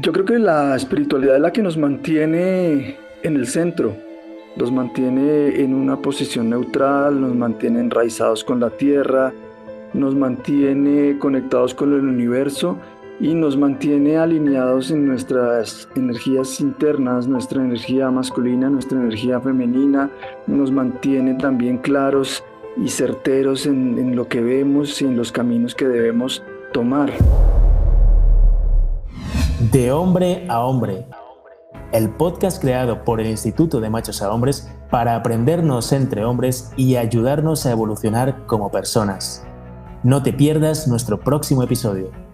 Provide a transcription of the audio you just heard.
Yo creo que la espiritualidad es la que nos mantiene en el centro, nos mantiene en una posición neutral, nos mantiene enraizados con la tierra, nos mantiene conectados con el universo y nos mantiene alineados en nuestras energías internas, nuestra energía masculina, nuestra energía femenina, nos mantiene también claros y certeros en, lo que vemos y en los caminos que debemos tomar. De hombre a hombre. El podcast creado por el Instituto de Machos a Hombres para aprendernos entre hombres y ayudarnos a evolucionar como personas. No te pierdas nuestro próximo episodio.